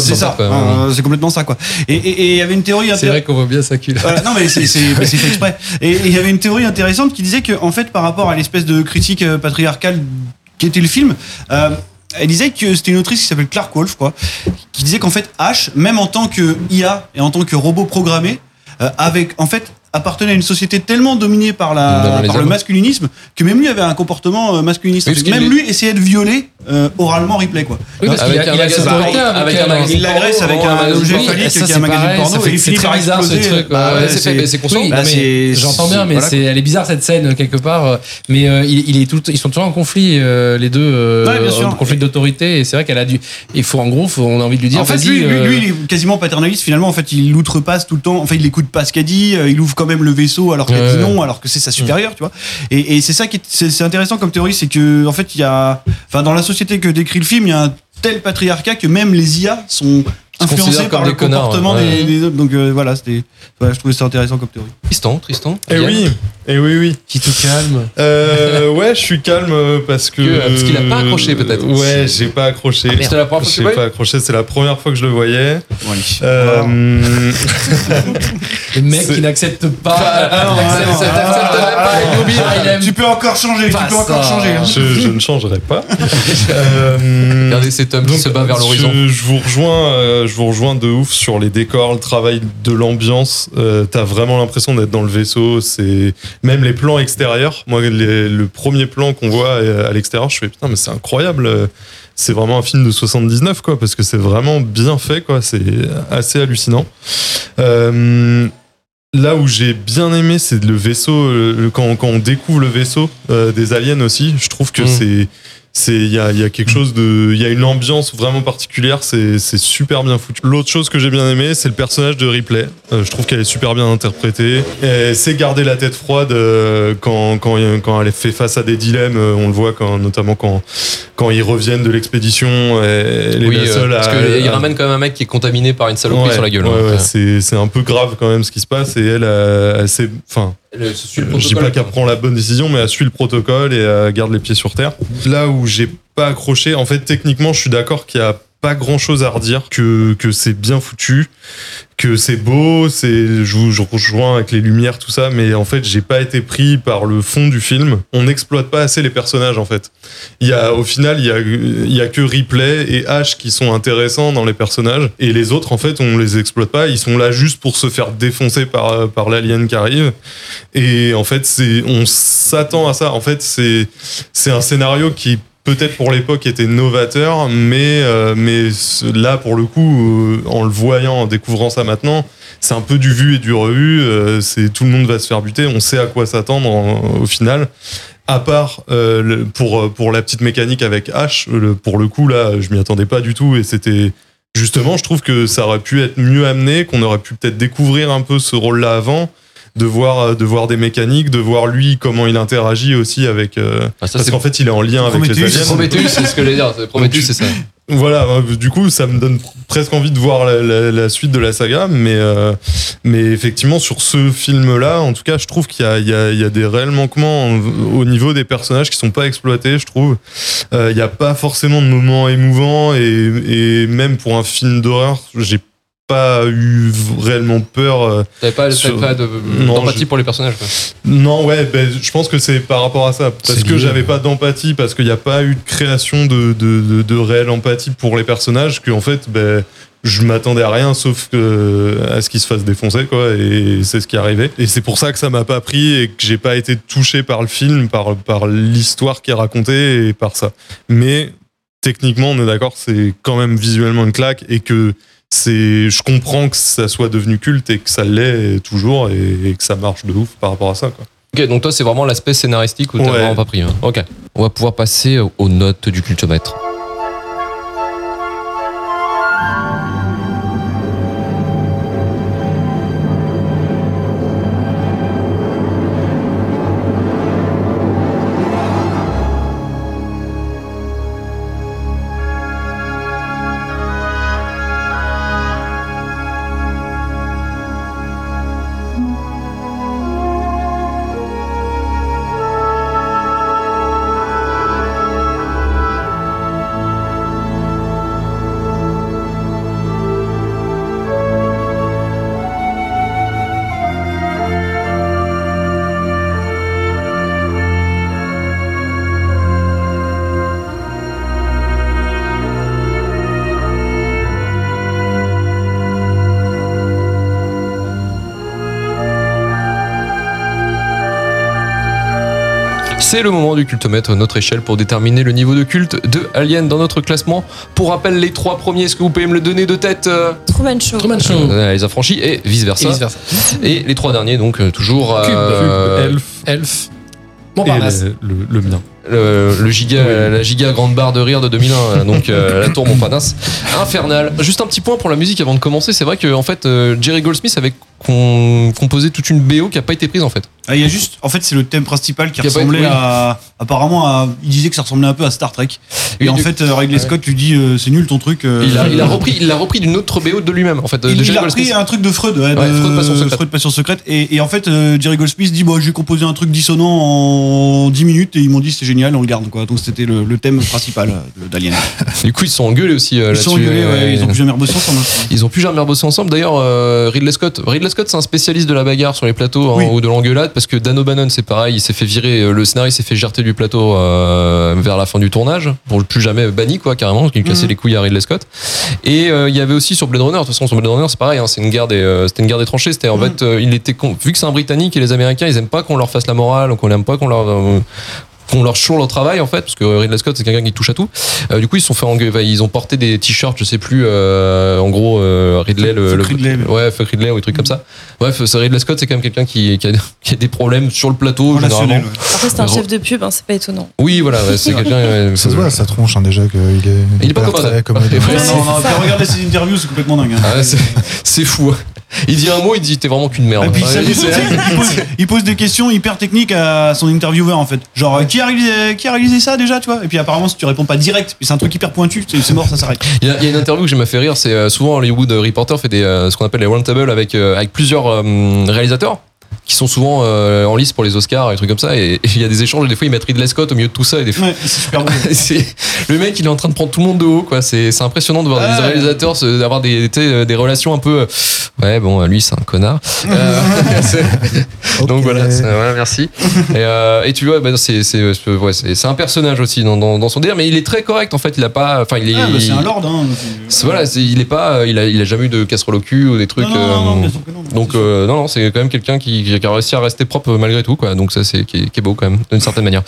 s'en ça. euh, c'est complètement ça, quoi. Et il y avait une théorie. c'est vrai qu'on voit bien sa culotte voilà, non mais c'est fait exprès. Et il y avait une théorie intéressante qui disait que en fait par rapport à l'espèce de critique euh, patriarcale qu'était le film, euh, elle disait que c'était une autrice qui s'appelle Clark Wolf quoi, qui disait qu'en fait H, même en tant que IA et en tant que robot programmé, euh, avec en fait appartenait à une société tellement dominée par, la, par le hommes. masculinisme que même lui avait un comportement euh, masculiniste. Parce même lui essayait de violer euh, oralement Ripley quoi. Oui, parce Avec qu'il a- un il a avec un Il l'agresse avec un objet phallique qui est c'est un magazine porno ça fait- et il c'est finit très par bizarre, ce exploser. truc, Bah c'est conscient. Bah, j'entends bien, mais elle est bizarre cette scène quelque part. euh, Mais euh, ils sont toujours en conflit les deux, Ouais, bien sûr. en conflit d'autorité. Et c'est vrai qu'elle a dû. Il faut en gros, on a envie de lui dire. En fait, lui, lui, lui, il est quasiment paternaliste. Finalement, en fait, il outrepasse tout le temps. Enfin, il écoute pas ce qu'elle dit. Il ouvre quand même le vaisseau alors qu'elle dit non, alors que c'est sa supérieure, tu vois. Et, c'est ça qui est, c'est, c'est intéressant comme théorie, c'est que en fait, il y a, enfin, dans la société que décrit le film, il y a un tel patriarcat que même les IA sont influencés considèrent par le des connards, ouais. des, des autres. Donc euh, voilà, c'était, voilà, je trouvais ça intéressant comme théorie. Tristan, Tristan. Et Yann. oui, et oui, oui. qui te calme. Euh, ouais, je suis calme euh, parce que. Que, parce qu'il a pas accroché, peut-être. Ouais, j'ai pas accroché. C'était la première fois que pas accroché, c'est la première fois que je le voyais. Allez. Euh, Le mec qui n'accepte pas. Ah, ah, ah, ah, ah, ah, Tu peux encore changer. Tu peux encore changer. hein. je, je ne changerai pas. Euh, Regardez cet homme qui se bat vers l'horizon. Je, je vous rejoins, euh, je vous rejoins de ouf sur les décors, le travail de l'ambiance. Euh, T'as vraiment l'impression d'être dans le vaisseau. C'est même les plans extérieurs. Moi, les- le premier plan qu'on voit euh, à l'extérieur, je fais putain, mais c'est incroyable. C'est vraiment un film de 79, quoi, parce que c'est vraiment bien fait, quoi. C'est assez hallucinant. Euh, Là où j'ai bien aimé, c'est le vaisseau, le- quand, quand on découvre le vaisseau euh, des aliens aussi, je trouve que Mm. c'est c'est il y a, y a quelque chose de il y a une ambiance vraiment particulière c'est c'est super bien foutu l'autre chose que j'ai bien aimé c'est le personnage de Ripley Euh, je trouve qu'elle est super bien interprétée elle sait garder la tête froide euh, quand, quand quand elle fait face à des dilemmes euh, on le voit quand notamment quand quand ils reviennent de l'expédition elle est Oui, la euh, seule parce à, qu'il à- ramène quand même un mec qui est contaminé par une saloperie Ouais, sur la gueule. ouais, hein. ouais, c'est c'est un peu grave quand même ce qui se passe et elle, elle, elle sait- enfin, Le je dis pas qu'elle prend la bonne décision, mais elle suit le protocole et elle garde les pieds sur terre. Là où j'ai pas accroché, en fait, techniquement, je suis d'accord qu'il y a pas grand chose à redire, que, que c'est bien foutu, que c'est beau, c'est, je, je rejoins avec les lumières, tout ça, mais en fait, j'ai pas été pris par le fond du film. On n'exploite pas assez les personnages, en fait. Il y a, au final, il y a, y a que Ripley et Ash qui sont intéressants dans les personnages, et les autres, en fait, on les exploite pas. Ils sont là juste pour se faire défoncer par, par l'alien qui arrive. Et en fait, c'est, on s'attend à ça. En fait, c'est, c'est un scénario qui peut-être pour l'époque était novateur, mais, euh, mais là, pour le coup, euh, en le voyant, en découvrant ça maintenant, c'est un peu du vu et du revu. euh, c'est tout le monde va se faire buter. On sait à quoi s'attendre en- au final. À part pour pour la petite mécanique avec H, pour le coup là, je m'y attendais pas du tout et c'était justement, je trouve que ça aurait pu être mieux amené, qu'on aurait pu peut-être découvrir un peu ce rôle-là avant, de voir de voir des mécaniques, de voir lui comment il interagit aussi avec. euh, Ah, ça, parce qu'en fait, il est en lien avec les Prometheus, aliens. Prometheus, c'est ce que j'allais dire. Prometheus, c'est ça. Voilà, euh, du coup, ça me donne presque envie de voir la, la- la suite de la saga, mais, euh, mais effectivement, sur ce film-là, en tout cas, je trouve qu'il y a, il y, a, il y a des réels manquements au niveau des personnages qui sont pas exploités, je trouve. Euh, il n'y a pas forcément de moments émouvants, et, et même pour un film d'horreur, j'ai pas eu réellement peur. euh, T'avais pas, Sur- pas de- Non, d'empathie je- pour les personnages. quoi. Non, ouais, ben, je pense que c'est par rapport à ça. Parce C'est que j'avais pas d'empathie, parce qu'il n'y a pas eu de création de, de, de, de réelle empathie pour les personnages, que en fait, ben, je m'attendais à rien sauf que à ce qu'ils se fassent défoncer, quoi, et c'est ce qui est arrivé. Et c'est pour ça que ça m'a pas pris et que j'ai pas été touché par le film, par, par l'histoire qui est racontée et par ça. Mais techniquement, on est d'accord, c'est quand même visuellement une claque et que c'est, je comprends que ça soit devenu culte et que ça l'est toujours et, et que ça marche de ouf par rapport à ça, quoi. Ok, donc toi, c'est vraiment l'aspect scénaristique où t'as Ouais. vraiment pas pris. hein. Ok. On va pouvoir passer aux notes du cultomètre. C'est le moment du cultomètre, notre échelle pour déterminer le niveau de culte de Alien dans notre classement. Pour rappel, les trois premiers, est-ce que vous pouvez me le donner de tête euh, Truman Show. Truman Show. euh, Les affranchis et vice Et versa. vice versa. Et les trois derniers, donc euh, toujours Cube, euh, Elf Elf. et Montparnasse. le, le- le mien. le, le giga, la giga grande barre de rire de 2001, donc euh, la tour Montparnasse, infernal. Juste un petit point pour la musique avant de commencer, c'est vrai que en fait euh, Jerry Goldsmith avait con- composé toute une BO qui a pas été prise en fait. Ah, Il y a juste, en fait, c'est le thème principal qui ressemblait été- oui. à. Apparemment, à, il disait que ça ressemblait un peu à Star Trek. Et, Et en du- fait, euh, Ridley Scott lui dit euh, c'est nul ton truc. euh, Il a, il a repris, il a repris d'une autre BO de lui-même en fait. Il, a repris un truc de Freud, ouais, Ouais, de Freud, Passion secrète. Freud, Passion secrète. Et, et en fait, euh, Jerry Goldsmith dit bon, j'ai composé un truc dissonant en 10 minutes et ils m'ont dit c'est génial, on le garde quoi. Donc c'était le, le thème principal d'Alien. Du coup ils sont engueulés aussi Ils sont engueulés, ils ont plus jamais rebossé ensemble. Ils ont plus jamais rebossé ensemble. D'ailleurs, Ridley Scott, Ridley Scott, c'est un spécialiste de la bagarre sur les plateaux hein, Oui. ou de l'engueulade parce que Dan O'Bannon, c'est pareil, il s'est fait virer, euh, le scénario s'est fait jeter du plateau euh, vers la fin du tournage pour plus jamais banni quoi, carrément, parce qu'il cassait Mhm. les couilles à Ridley Scott. Et euh, il y avait aussi sur Blade Runner. De toute façon, sur Blade Runner, c'est pareil, hein, c'est une guerre des, euh, c'était une guerre des tranchées. C'était en Mhm. fait, il était vu que c'est un Britannique et les Américains, ils aiment pas qu'on leur fasse la morale, qu'on aime pas qu'on leur qu'on leur choure leur travail en fait parce que Ridley Scott c'est quelqu'un qui touche à tout Euh, du coup ils se sont fait enfin, ils ont porté des t-shirts je sais plus euh, en gros euh, Ridley le, le- Ridley, ouais fuck Ridley ou des trucs comme ça bref c'est Ridley Scott c'est quand même quelqu'un qui, qui, a, qui a des problèmes sur le plateau généralement ouais. Après, c'est un chef de pub, hein, c'est pas étonnant. oui voilà ouais, c'est quelqu'un ouais, Ça se voit, ça tronche hein, déjà qu'il est. Il est pas commode. très commode. Ouais, Non, non, regardez ses interviews, c'est complètement dingue. hein. Ah ouais, c'est c'est fou il dit un mot il dit t'es vraiment qu'une merde. Et puis il pose, il pose des questions hyper techniques à son intervieweur en fait. Genre, euh, qui a réalisé, qui a réalisé ça déjà, tu vois? Et puis apparemment, si tu réponds pas direct, c'est un truc hyper pointu, c'est mort, ça s'arrête. Il y, a, il y a une interview que je m'a fait rire, c'est euh, souvent Hollywood Reporter fait des, euh, ce qu'on appelle les roundtables avec, euh, avec plusieurs euh, réalisateurs qui sont souvent euh, en lice pour les Oscars et des trucs comme ça. Et il y a des échanges, et des fois ils mettent Ridley Scott au milieu de tout ça. Et des fois, Ouais, super bon. le mec il est en train de prendre tout le monde de haut, quoi. C'est c'est impressionnant de voir Ah des ouais. réalisateurs se- d'avoir des, des relations un peu. euh, Ouais, bon, lui c'est un connard. Euh, donc voilà, voilà, merci. Et, euh, et tu vois, bah, c'est ouais, un personnage aussi dans, dans, dans son délire, mais il est très correct en fait. Il a pas, enfin il est. Ah, bah, c'est un lord, hein. Voilà, il est pas, il a, il a jamais eu de casserole au cul ou des trucs. Non, non, non, donc euh, non, non, c'est quand même quelqu'un qui, qui a réussi à rester propre malgré tout, quoi. Donc ça, c'est qui, est- qui est beau quand même, d'une certaine manière.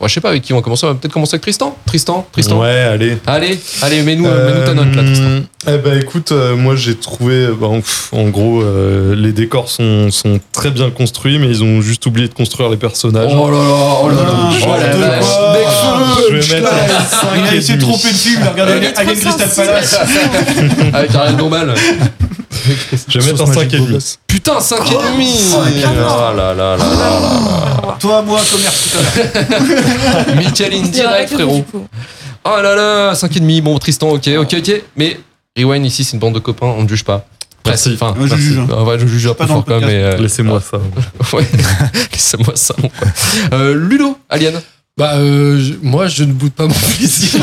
Ouais, je sais pas avec qui on va commencer. On va peut-être commencer avec Tristan. Tristan, Tristan. Ouais, allez. Allez, allez, mets-nous, mets-nous ta note là, Tristan. Euh, Eh ben écoute, euh, moi j'ai trouvé, bah, en, pff, en gros, euh, les décors sont, sont très bien construits, mais ils ont juste oublié de construire les personnages. Oh là là, oh là là, Ah, oh je vais mettre Il a essayé de tromper le film, regardez trop Crystal. Palace. Avec Ariel Dombal. Je vais mettre un 5 magique et beau demi. gosse. Putain, 5 et demi. clairement. Oh là là là là Toi, moi, commerce tout à l'heure. là. Direct, frérot. Oh là là, 5 et demi. Bon, Tristan, ok, ok, ok. Mais Rewind ici, c'est une bande de copains, on ne juge pas. Presque. Merci. Enfin, Ouais, je merci. juge, hein. Ah ouais, je juge un peu fort quand même, mais. euh, Laissez-moi ça. Ouais, laissez-moi ça. mon pote. Euh, Ludo, Alien. Bah, euh, je- moi, je ne boude pas mon plaisir.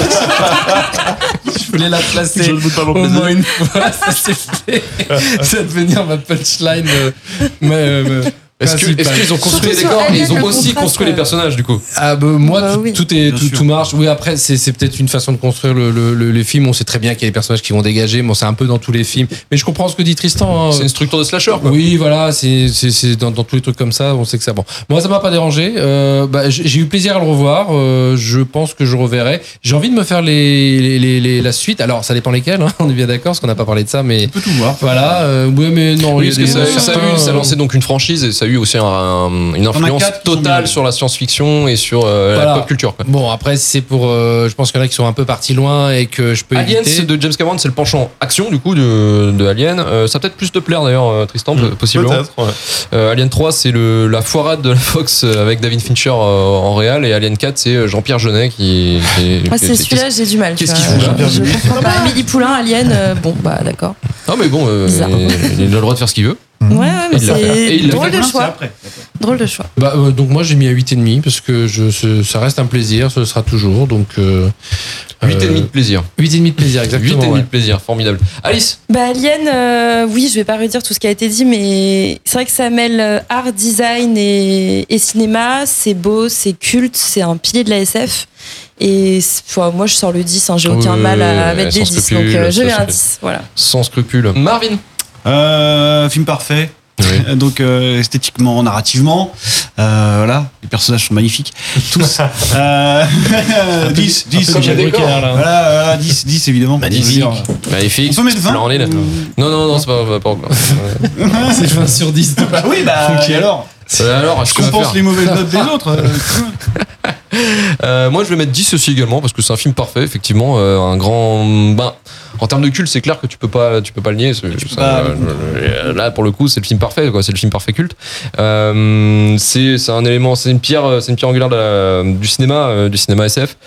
Je voulais la placer ne doute pas au moins une fois, ça s'est fait. ça va devenir ma punchline. euh, mais, euh, Est-ce que- principale. est-ce qu'ils ont construit les décors et ils ont le aussi construit les euh, personnages du coup Ah bah, moi Bah tout, oui. tout est tout, marche. Oui après c'est c'est peut-être une façon de construire le, le, le- les films. On sait très bien qu'il y a des personnages qui vont dégager. Bon c'est un peu dans tous les films. Mais je comprends ce que dit Tristan. hein. C'est une structure de slasher quoi. Oui, voilà, c'est c'est- c'est dans, dans tous les trucs comme ça, on sait que ça bon. Moi, ça m'a pas dérangé. Euh, bah, j'ai eu plaisir à le revoir. Euh, je pense que je reverrai. J'ai envie de me faire les, les, les- les- la suite. Alors, ça dépend lesquels. hein, on est bien d'accord, parce qu'on n'a pas parlé de ça, mais On peut tout voir. voilà. Euh, ouais, mais non, Oui, parce que a ça, des- ça a eu- certains, ça a lancé euh, donc une franchise et ça a eu aussi un- un- une influence totale sur la science-fiction et sur euh, Voilà. la pop culture. Quoi. Bon, après, c'est pour. euh, je pense qu'il y en a qui sont un peu partis loin et que je peux Aliens éviter. de James Cameron, c'est le penchant action du coup de, de Alien. Euh, ça peut-être plus te plaire d'ailleurs, euh, Tristan, Mm, possiblement. Ouais. Euh, Alien 3, c'est le- la foirade de la Fox avec David Fincher euh, en réal et Alien 4, c'est Jean-Pierre Jeunet qui. qui- Ah, c'est celui-là, j'ai du mal. qu'est-ce qu'il fout là Je comprends pas. Amélie Poulain, Alien, euh, bon, bah d'accord. Ah mais bon, euh, il a le droit de faire ce qu'il veut. Ouais, ouais, mais c'est drôle de choix. après. Drôle de choix. Bah, euh, donc moi j'ai mis à 8,5 parce que je, ce- ça reste un plaisir, ce sera toujours. Donc euh, 8 et demi de plaisir. 8,5 de plaisir, 8 exactement. et demi ouais. de plaisir, formidable. Alice? Bah Alien, euh, oui, je vais pas redire tout ce qui a été dit, mais c'est vrai que ça mêle euh, art, design et, et cinéma. C'est beau, c'est culte, c'est un pilier de la SF. Et enfin, moi, je sors le 10, hein, j'ai aucun mal à mettre des 10. Donc euh, je mets un fait- 10. Voilà. Sans scrupule. Marvin? Euh, film parfait. Oui. Euh, Donc euh, esthétiquement, narrativement. Euh, voilà, les personnages sont magnifiques. Tous. Euh, 10, 10. Comme Michel Drucker, là. Voilà, voilà, 10, 10 évidemment. Magnifique. Magnifique. On peut mettre 20 Splendide. Non, non, non, c'est pas, pas encore. C'est 20 sur 10. Bah oui, bah Ok. et alors Euh, alors, Je vas compense les mauvaises notes des autres. Euh, moi, je vais mettre 10 aussi également parce que c'est un film parfait, effectivement, euh, un grand. Ben, en termes de culte, c'est clair que tu peux pas, tu peux pas le nier. c'est- ça, pas- euh, là, pour le coup, c'est le film parfait, quoi. C'est le film parfait culte. C'est, c'est un élément, c'est une pierre, c'est une pierre angulaire de la- du cinéma, du cinéma SF.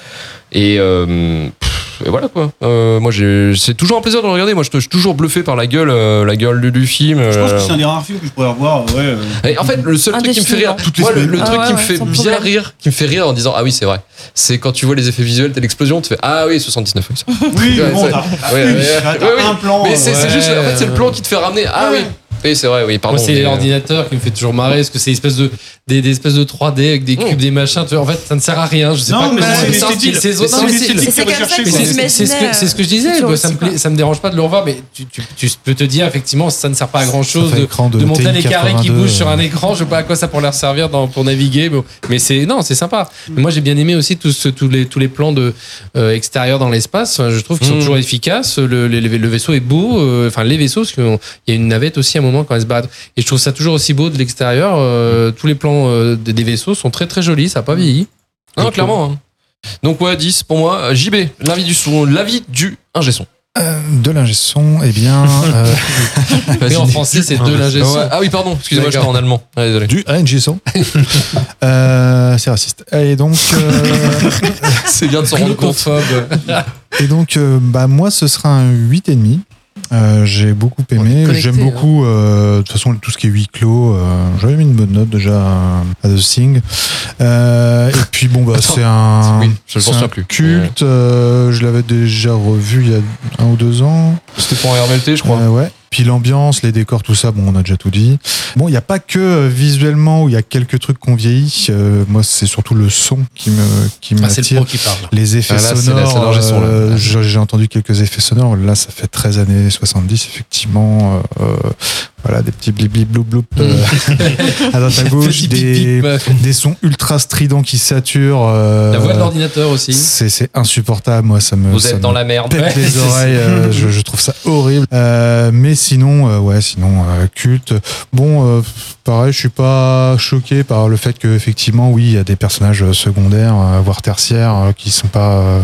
Et, pff, et voilà quoi. Euh, moi, j'ai, c'est toujours un plaisir de le regarder. Moi, je, je suis toujours bluffé par la gueule, euh, la gueule du, du film. Je pense euh. que c'est un des rares films que je pourrais revoir. Ouais, euh, Et en fait, le seul truc qui me fait rire, Indéfiniment. Toutes les moi, le, semaines. le Ah truc ouais, qui me fait bien problème. rire, qui me fait rire en disant ah oui c'est vrai, c'est quand tu vois les effets visuels, t'as l'explosion, tu fais ah oui 79 oui. Oui, bon, c'est- t'as ah ouais, oui, ouais, t'as- ouais, t'as ouais. un plan. Mais c'est juste en fait c'est le plan qui te fait ramener ah oui. Oui c'est vrai oui pardon. Moi, c'est mais, euh, l'ordinateur qui me fait toujours marrer, parce que c'est espèce de, des, des espèces de 3D avec des cubes, des machins. tu vois, En fait, ça ne sert à rien. Je sais Non, pas mais c'est c'est ce que, imaginais, c'est ce que je disais, ça, me plaît- ça me dérange pas de le revoir, mais tu, tu, tu peux te dire effectivement ça ne sert pas à grand chose de, de de monter les carrés qui 82, bougent sur un euh. écran. Je sais pas à quoi ça pourrait leur servir dans, pour naviguer, mais, mais c'est non, c'est sympa. Mais moi j'ai bien aimé aussi tous, tous, les, tous les plans de euh, extérieurs dans l'espace. Je trouve qu'ils sont Mm. toujours efficaces. Le, le, le vaisseau est beau, euh, enfin les vaisseaux, parce qu'il y a une navette aussi à un moment quand elle se bat. Et je trouve ça toujours aussi beau de l'extérieur. Euh, tous les plans euh, des, des vaisseaux sont très très jolis, ça n'a pas vieilli. Non clairement. hein. Donc ouais 10 pour moi. Euh, JB l'avis du son, l'avis du ingé son. Euh, de l'ingé son, eh bien. euh, Mais en français c'est de l'ingé son. Ouais. Ah oui pardon excusez-moi j'étais D'accord. en allemand. Ah, désolé. du ingé son. Euh, c'est raciste. Et donc, euh, C'est bien de s'en rendre compte. Et donc euh, bah, moi, ce sera un 8,5. Euh, j'ai beaucoup aimé. J'aime beaucoup, euh, de toute façon, tout ce qui est huis clos. Euh, J'avais mis une bonne note déjà à, The Thing. Euh, et puis, bon, bah, c'est un, oui, je le c'est pense un plus. culte. euh, je l'avais déjà revu il y a un ou deux ans. C'était pour un RMLT je crois. Euh, ouais. Puis l'ambiance, les décors, tout ça, bon, on a déjà tout dit. Bon, il n'y a pas que euh, visuellement où il y a quelques trucs qu'on vieillit. Euh, moi, c'est surtout le son qui me qui Ah, c'est le m'attire. pro qui parle. les effets Ah, là, c'est la- sonores. son, euh, j'ai j'ai entendu quelques effets sonores. Là, ça fait 13 années 70, effectivement. Euh, euh, voilà, des petits blip blip bloup bloup euh, à droite à gauche, des, sons ultra stridents qui saturent. euh, La voix de l'ordinateur aussi. c'est c'est insupportable. Moi, ça me Vous ça êtes me dans la merde. pète Ouais, les oreilles. euh, je, je trouve ça horrible. Euh, mais sinon, euh, ouais, sinon euh, culte. Bon, euh, pareil, je suis pas choqué par le fait que effectivement, oui, il y a des personnages secondaires, euh, voire tertiaires, euh, qui sont pas. euh,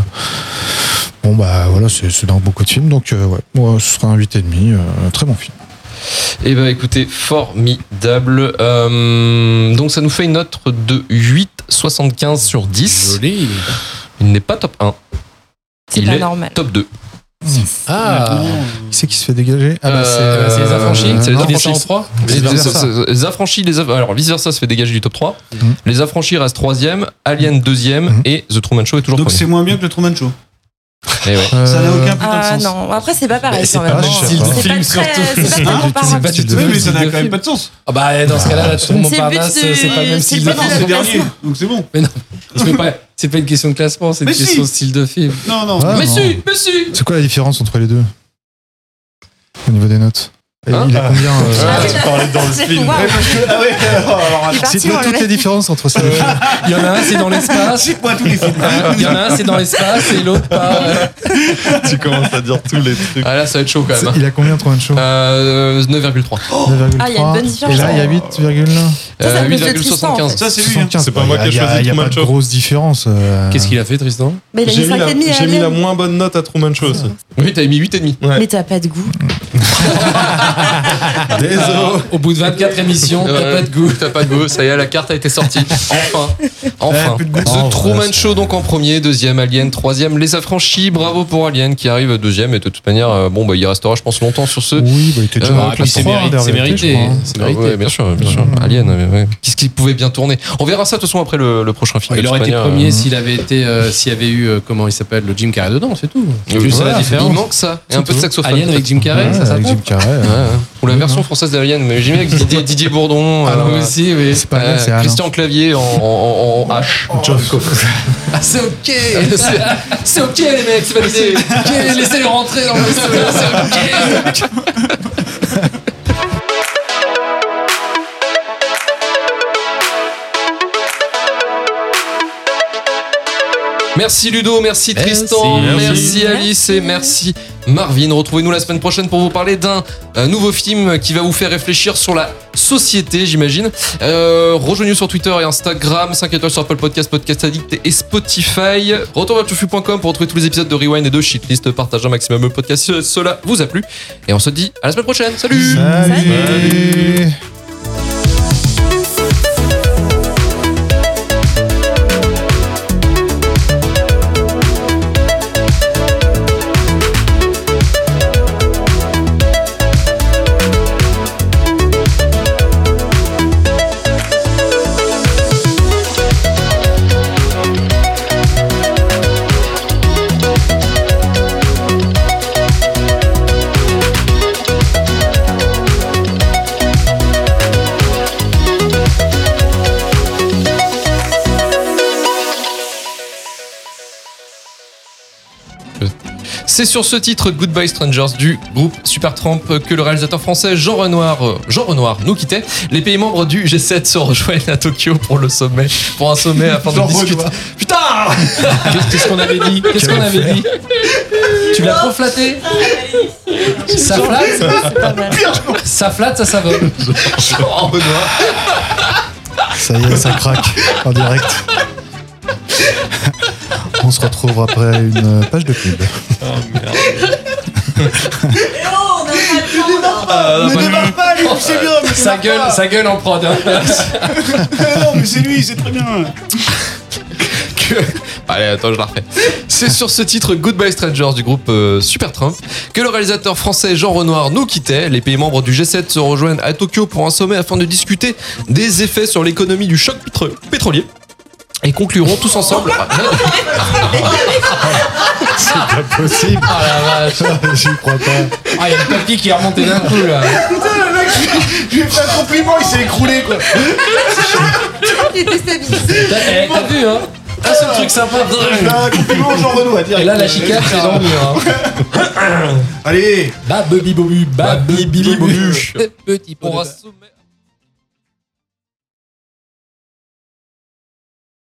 Bon bah voilà, c'est c'est dans beaucoup de films, donc euh, ouais, moi ce sera un 8,5, euh, très bon film. Eh ben écoutez, formidable. Euh, donc ça nous fait une note de 8,75 sur 10. Joli. Il n'est pas top 1, C'est Il pas est normal. top 2. Ah, Qui c'est qui se fait dégager Ah bah Euh, c'est les affranchis. c'est les qui affranchis. en 3 Vice. Les affranchis, les aff- alors vice versa se fait dégager du top 3. Mhm. Les affranchis restent troisième, Alien deuxième Mhm. et The Truman Show est toujours Donc c'est moins bien que le Truman Show. Eh ouais. Ça n'a Euh, aucun putain de Ah sens. non, après c'est pas pareil Mais c'est pas hein. style de film, surtout. C'est pas pas du tout- tout mais ça n'a quand même pas de sens. Ah bah dans ce cas-là, C'est le but Montparnasse, c'est pas le même style le de Non, film. c'est dernier, donc c'est bon. C'est pas, c'est pas une question de classement, c'est une Mais question si. de style de film. Non, non. Ah, mais non. si, mais si C'est quoi la différence entre les deux Au niveau des notes? Hein Il a combien euh, Ah, tu parlais dans le film. waouh. Ah ouais, alors. C'est toutes le les différences entre ces deux films Il y en a un, c'est dans l'espace. Quoi tous les films Il y en a un, c'est dans l'espace et l'autre pas. euh, tu commences à dire tous les trucs. Ah là ça va être chaud quand même. hein. Il a combien Truman Show Euh, 9,3. 9,3. Ah, il y a une bonne différence. Et là, il y a 8,1. Ça, c'est Euh, à cause de Tristan, en 8,75. fait. Ça, c'est lui. hein. 75. C'est pas moi qui ai Il y a- choisi Il y a Truman pas de Show. grosse différence. euh. Qu'est-ce qu'il a fait, Tristan Mais il a J'ai mis la, 5,5 à j'ai mis la Alien. moins bonne note à Truman Show aussi. Oui, t'avais mis 8,5. Ouais. Mais t'as pas de goût. Désolé. Au bout de 24 émissions, t'as Ouais, pas de goût. T'as pas de goût, ça y est, la carte a été sortie. Enfin, enfin. plus de goût. The Oh, Truman Show donc en premier, deuxième Alien, troisième Les Affranchis. Bravo pour Alien qui arrive deuxième et de toute manière, euh, bon bah il restera je pense longtemps sur ce. Oui, bah, il était déjà Euh, dans la puis classe c'est 3, mérité, hein, c'est mérité. C'est Ah mérité. ouais, bien sûr, bien sûr. Alien, euh, ouais. qu'est-ce qui pouvait bien tourner? On verra ça de toute façon après le, le prochain film. Il aurait été manière, premier euh, s'il avait été, euh, s'il y avait eu, euh, comment il s'appelle, le Jim Carrey dedans, c'est tout. Euh, juste la différence. Il manque ça et un peu de saxophone. Alien avec Jim Carrey, Ouais, ça, avec Jim Carrey. Ou la version française d'Alien, mais j'aime bien Didier, Didier Bourdon. Ah euh, aussi, c'est pas euh, c'est Christian Clavier en, en, en H. Oh. Ah, c'est ok C'est ok les mecs, c'est validé okay, Laissez-les rentrer dans le c'est ok Merci Ludo, merci, merci Tristan, merci. merci Alice et merci Marvin. Retrouvez-nous la semaine prochaine pour vous parler d'un euh, nouveau film qui va vous faire réfléchir sur la société, j'imagine. Euh, Rejoignez-nous sur Twitter et Instagram, 5 étoiles sur Apple Podcast, Podcast Addict et Spotify. Retour vers tufu.com pour retrouver tous les épisodes de Rewind et de Shitlist. Partagez un maximum le podcast si cela vous a plu. Et on se dit à la semaine prochaine. Salut Salut. C'est sur ce titre Goodbye Strangers du groupe Supertramp que le réalisateur français Jean Renoir, euh, Jean Renoir nous quittait. Les pays membres du G7 se rejoignent à Tokyo pour le sommet, pour un sommet afin de discuter. Putain Qu'est-ce qu'est-ce qu'on avait dit? Qu'est-ce qu'on avait dit? Tu l'as trop flatté? Ça flatte? Ça flatte, ça savonne. Jean Renoir. Ça y est, ça craque en direct. On se retrouve après une page de pub. Ah, Ne bah, démarre pas, lui, c'est bien, mais Sa démarre gueule, pas. sa gueule en prod. hein. Non, mais c'est lui, c'est très bien. que- Allez, attends, je la refais. C'est sur ce titre Goodbye Strangers du groupe euh, Supertramp que le réalisateur français Jean Renoir nous quittait. Les pays membres du G7 se rejoignent à Tokyo pour un sommet afin de discuter des effets sur l'économie du choc pétro- pétrolier. Et concluront tous ensemble. C'est pas possible. Ah la vache. J'y crois pas. Ah, il y a le papier qui est remonté d'un coup là. Putain, le mec, je lui ai fait un compliment, il s'est écroulé, quoi. Il est déstabilisé. T'as eh, t'as vu, hein Ah, c'est le truc sympa. Un compliment Jean Renoir, Et direct. là, la chicane, c'est dans le mur. hein. Allez Bah, baby bobu, bah, baby bobu. Petit un de- sommet-